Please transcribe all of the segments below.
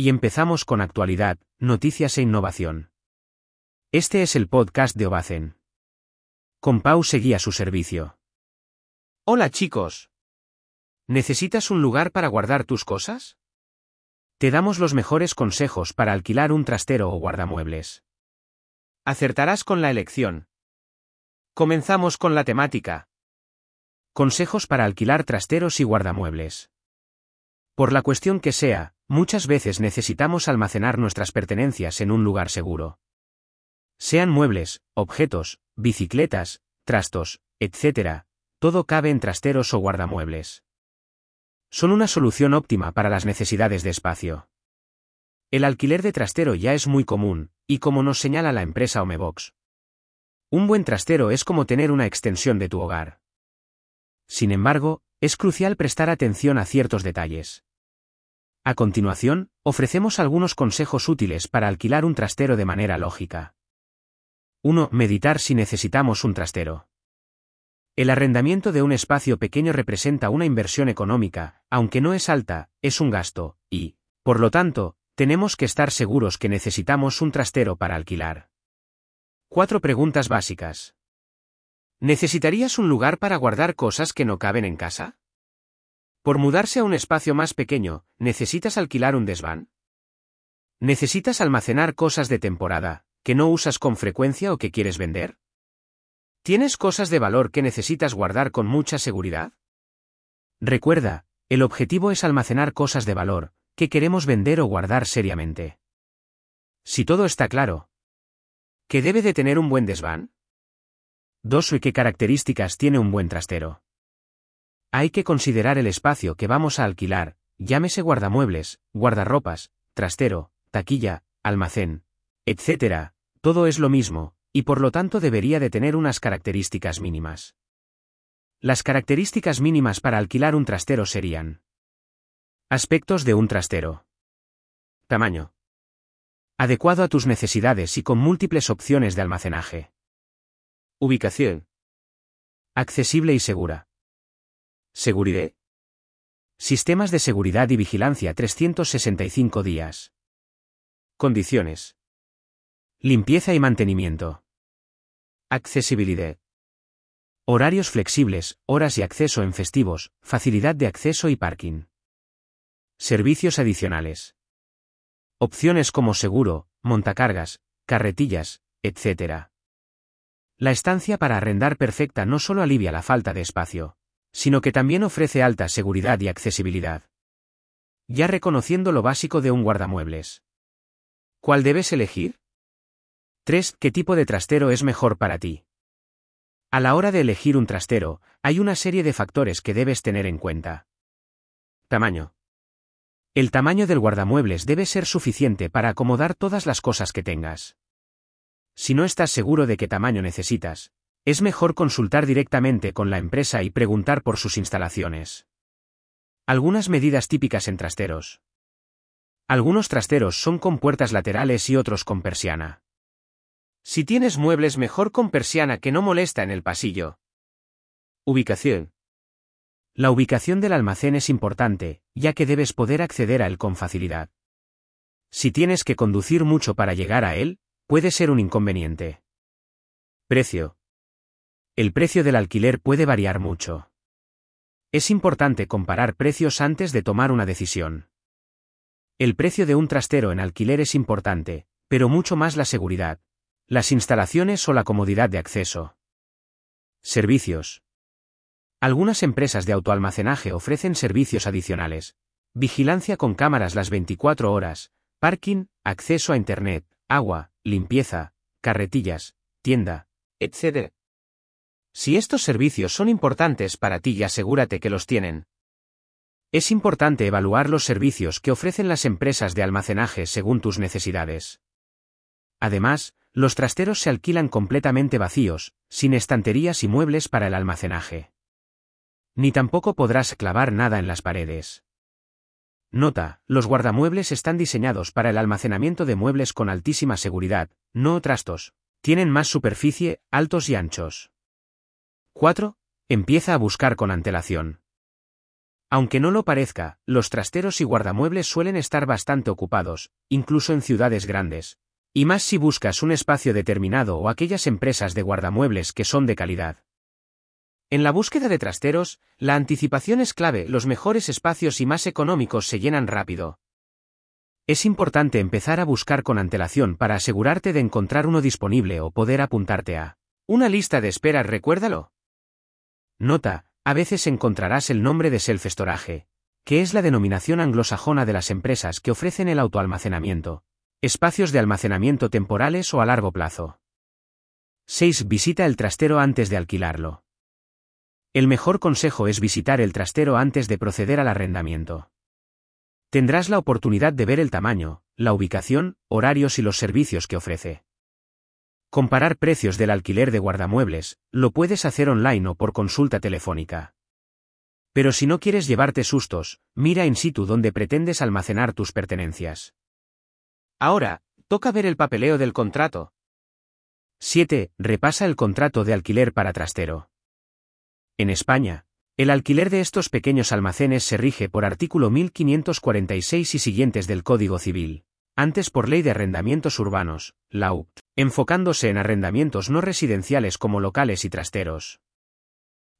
Y empezamos con actualidad, noticias e innovación. Este es el podcast de Obacen. Con Pau seguía su servicio. Hola chicos. ¿Necesitas un lugar para guardar tus cosas? Te damos los mejores consejos para alquilar un trastero o guardamuebles. Acertarás con la elección. Comenzamos con la temática. Consejos para alquilar trasteros y guardamuebles. Por la cuestión que sea, muchas veces necesitamos almacenar nuestras pertenencias en un lugar seguro. Sean muebles, objetos, bicicletas, trastos, etc., todo cabe en trasteros o guardamuebles. Son una solución óptima para las necesidades de espacio. El alquiler de trastero ya es muy común, y como nos señala la empresa Omebox. Un buen trastero es como tener una extensión de tu hogar. Sin embargo, es crucial prestar atención a ciertos detalles. A continuación, ofrecemos algunos consejos útiles para alquilar un trastero de manera lógica. 1. Meditar si necesitamos un trastero. El arrendamiento de un espacio pequeño representa una inversión económica, aunque no es alta, es un gasto, y, por lo tanto, tenemos que estar seguros que necesitamos un trastero para alquilar. Cuatro preguntas básicas. ¿Necesitarías un lugar para guardar cosas que no caben en casa? Por mudarse a un espacio más pequeño, ¿necesitas alquilar un desván? ¿Necesitas almacenar cosas de temporada, que no usas con frecuencia o que quieres vender? ¿Tienes cosas de valor que necesitas guardar con mucha seguridad? Recuerda, el objetivo es almacenar cosas de valor, que queremos vender o guardar seriamente. Si todo está claro, ¿qué debe de tener un buen desván? Dos y qué características tiene un buen trastero. Hay que considerar el espacio que vamos a alquilar, llámese guardamuebles, guardarropas, trastero, taquilla, almacén, etc. Todo es lo mismo, y por lo tanto debería de tener unas características mínimas. Las características mínimas para alquilar un trastero serían Aspectos de un trastero. Tamaño. Adecuado a tus necesidades y con múltiples opciones de almacenaje. Ubicación. Accesible y segura. Seguridad. Sistemas de seguridad y vigilancia 365 días. Condiciones. Limpieza y mantenimiento. Accesibilidad. Horarios flexibles, horas y acceso en festivos, facilidad de acceso y parking. Servicios adicionales. Opciones como seguro, montacargas, carretillas, etc. La estancia para arrendar perfecta no solo alivia la falta de espacio, sino que también ofrece alta seguridad y accesibilidad. Ya reconociendo lo básico de un guardamuebles. ¿Cuál debes elegir? 3. ¿Qué tipo de trastero es mejor para ti? A la hora de elegir un trastero, hay una serie de factores que debes tener en cuenta. Tamaño. El tamaño del guardamuebles debe ser suficiente para acomodar todas las cosas que tengas. Si no estás seguro de qué tamaño necesitas, es mejor consultar directamente con la empresa y preguntar por sus instalaciones. Algunas medidas típicas en trasteros. Algunos trasteros son con puertas laterales y otros con persiana. Si tienes muebles mejor con persiana que no molesta en el pasillo. Ubicación. La ubicación del almacén es importante, ya que debes poder acceder a él con facilidad. Si tienes que conducir mucho para llegar a él, puede ser un inconveniente. Precio. El precio del alquiler puede variar mucho. Es importante comparar precios antes de tomar una decisión. El precio de un trastero en alquiler es importante, pero mucho más la seguridad, las instalaciones o la comodidad de acceso. Servicios. Algunas empresas de autoalmacenaje ofrecen servicios adicionales. Vigilancia con cámaras las 24 horas, parking, acceso a Internet, agua, limpieza, carretillas, tienda, etc. Si estos servicios son importantes para ti y asegúrate que los tienen. Es importante evaluar los servicios que ofrecen las empresas de almacenaje según tus necesidades. Además, los trasteros se alquilan completamente vacíos, sin estanterías y muebles para el almacenaje. Ni tampoco podrás clavar nada en las paredes. Nota, los guardamuebles están diseñados para el almacenamiento de muebles con altísima seguridad, no trastos. Tienen más superficie, altos y anchos. 4. Empieza a buscar con antelación. Aunque no lo parezca, los trasteros y guardamuebles suelen estar bastante ocupados, incluso en ciudades grandes. Y más si buscas un espacio determinado o aquellas empresas de guardamuebles que son de calidad. En la búsqueda de trasteros, la anticipación es clave, los mejores espacios y más económicos se llenan rápido. Es importante empezar a buscar con antelación para asegurarte de encontrar uno disponible o poder apuntarte a una lista de espera, recuérdalo. Nota, a veces encontrarás el nombre de self-storage, que es la denominación anglosajona de las empresas que ofrecen el autoalmacenamiento, espacios de almacenamiento temporales o a largo plazo. 6. Visita el trastero antes de alquilarlo. El mejor consejo es visitar el trastero antes de proceder al arrendamiento. Tendrás la oportunidad de ver el tamaño, la ubicación, horarios y los servicios que ofrece. Comparar precios del alquiler de guardamuebles, lo puedes hacer online o por consulta telefónica. Pero si no quieres llevarte sustos, mira in situ donde pretendes almacenar tus pertenencias. Ahora, toca ver el papeleo del contrato. 7. Repasa el contrato de alquiler para trastero. En España, el alquiler de estos pequeños almacenes se rige por artículo 1546 y siguientes del Código Civil antes por ley de arrendamientos urbanos, la UCT, enfocándose en arrendamientos no residenciales como locales y trasteros.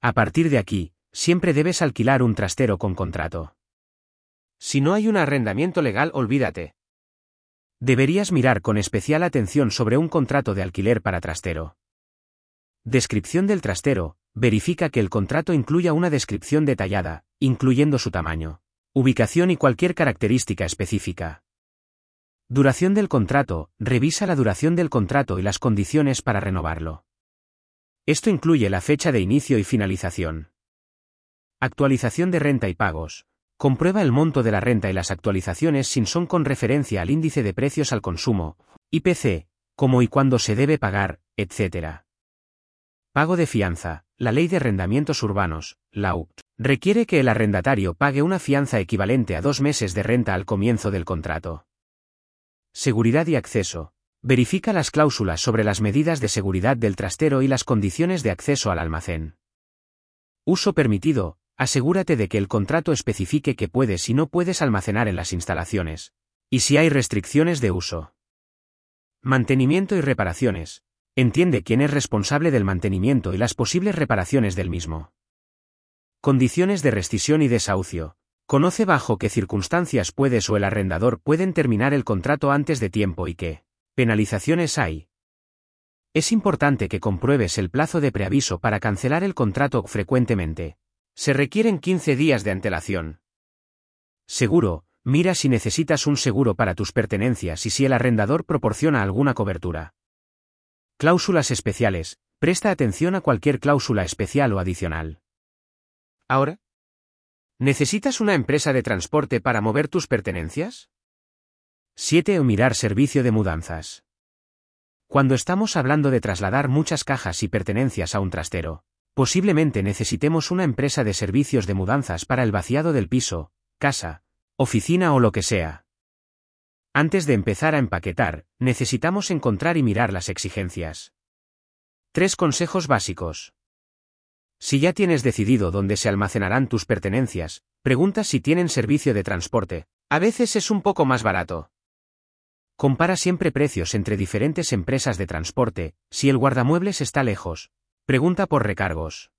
A partir de aquí, siempre debes alquilar un trastero con contrato. Si no hay un arrendamiento legal, olvídate. Deberías mirar con especial atención sobre un contrato de alquiler para trastero. Descripción del trastero, verifica que el contrato incluya una descripción detallada, incluyendo su tamaño, ubicación y cualquier característica específica. Duración del contrato, revisa la duración del contrato y las condiciones para renovarlo. Esto incluye la fecha de inicio y finalización. Actualización de renta y pagos. Comprueba el monto de la renta y las actualizaciones sin son con referencia al índice de precios al consumo, IPC, como y cuándo se debe pagar, etc. Pago de fianza. La Ley de Arrendamientos Urbanos, la UCT, requiere que el arrendatario pague una fianza equivalente a dos meses de renta al comienzo del contrato. Seguridad y acceso. Verifica las cláusulas sobre las medidas de seguridad del trastero y las condiciones de acceso al almacén. Uso permitido. Asegúrate de que el contrato especifique que puedes y no puedes almacenar en las instalaciones. Y si hay restricciones de uso. Mantenimiento y reparaciones. Entiende quién es responsable del mantenimiento y las posibles reparaciones del mismo. Condiciones de rescisión y desahucio. Conoce bajo qué circunstancias puedes o el arrendador pueden terminar el contrato antes de tiempo y qué penalizaciones hay. Es importante que compruebes el plazo de preaviso para cancelar el contrato frecuentemente. Se requieren 15 días de antelación. Seguro, mira si necesitas un seguro para tus pertenencias y si el arrendador proporciona alguna cobertura. Cláusulas especiales, presta atención a cualquier cláusula especial o adicional. Ahora, ¿Necesitas una empresa de transporte para mover tus pertenencias? 7. O mirar servicio de mudanzas. Cuando estamos hablando de trasladar muchas cajas y pertenencias a un trastero, posiblemente necesitemos una empresa de servicios de mudanzas para el vaciado del piso, casa, oficina o lo que sea. Antes de empezar a empaquetar, necesitamos encontrar y mirar las exigencias. Tres consejos básicos. Si ya tienes decidido dónde se almacenarán tus pertenencias, pregunta si tienen servicio de transporte. A veces es un poco más barato. Compara siempre precios entre diferentes empresas de transporte, si el guardamuebles está lejos. Pregunta por recargos.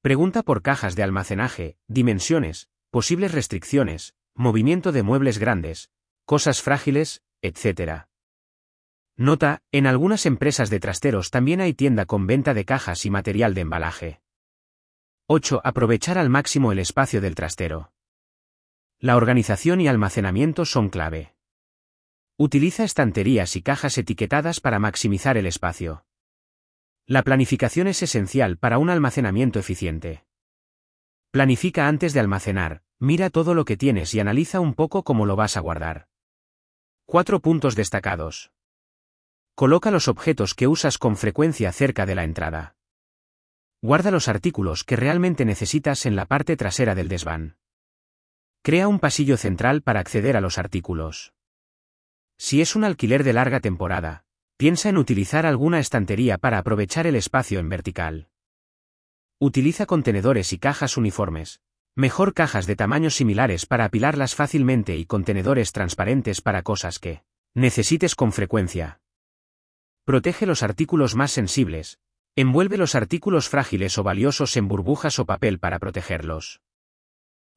Pregunta por cajas de almacenaje, dimensiones, posibles restricciones, movimiento de muebles grandes, cosas frágiles, etc. Nota, en algunas empresas de trasteros también hay tienda con venta de cajas y material de embalaje. 8. Aprovechar al máximo el espacio del trastero. La organización y almacenamiento son clave. Utiliza estanterías y cajas etiquetadas para maximizar el espacio. La planificación es esencial para un almacenamiento eficiente. Planifica antes de almacenar, mira todo lo que tienes y analiza un poco cómo lo vas a guardar. Cuatro puntos destacados. Coloca los objetos que usas con frecuencia cerca de la entrada. Guarda los artículos que realmente necesitas en la parte trasera del desván. Crea un pasillo central para acceder a los artículos. Si es un alquiler de larga temporada, piensa en utilizar alguna estantería para aprovechar el espacio en vertical. Utiliza contenedores y cajas uniformes. Mejor cajas de tamaños similares para apilarlas fácilmente y contenedores transparentes para cosas que necesites con frecuencia. Protege los artículos más sensibles. Envuelve los artículos frágiles o valiosos en burbujas o papel para protegerlos.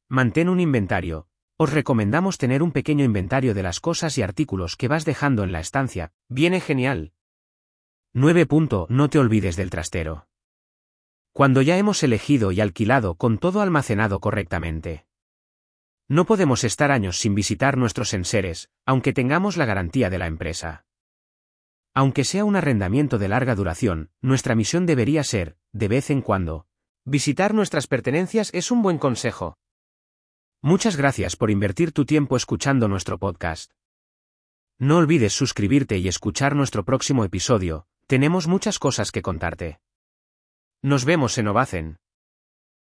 Mantén un inventario. Os recomendamos tener un pequeño inventario de las cosas y artículos que vas dejando en la estancia. Viene genial. 9. No te olvides del trastero. Cuando ya hemos elegido y alquilado con todo almacenado correctamente. No podemos estar años sin visitar nuestros enseres, aunque tengamos la garantía de la empresa. Aunque sea un arrendamiento de larga duración, nuestra misión debería ser, de vez en cuando, visitar nuestras pertenencias es un buen consejo. Muchas gracias por invertir tu tiempo escuchando nuestro podcast. No olvides suscribirte y escuchar nuestro próximo episodio, tenemos muchas cosas que contarte. Nos vemos en Ovacen.